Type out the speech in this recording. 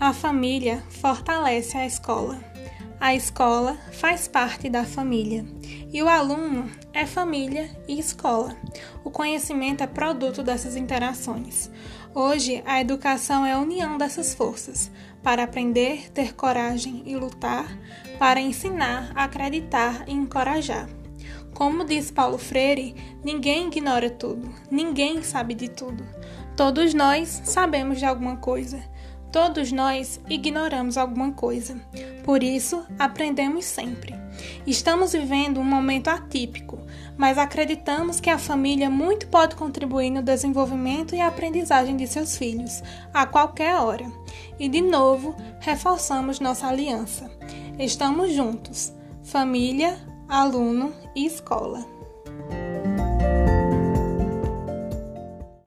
A família fortalece a escola. A escola faz parte da família. E o aluno é família e escola. O conhecimento é produto dessas interações. Hoje, a educação é a união dessas forças para aprender, ter coragem e lutar, para ensinar, acreditar e encorajar. Como diz Paulo Freire, ninguém ignora tudo, ninguém sabe de tudo. Todos nós sabemos de alguma coisa. Todos nós ignoramos alguma coisa. Por isso, aprendemos sempre. Estamos vivendo um momento atípico, mas acreditamos que a família muito pode contribuir no desenvolvimento e aprendizagem de seus filhos, a qualquer hora. E de novo, reforçamos nossa aliança. Estamos juntos, família, aluno e escola.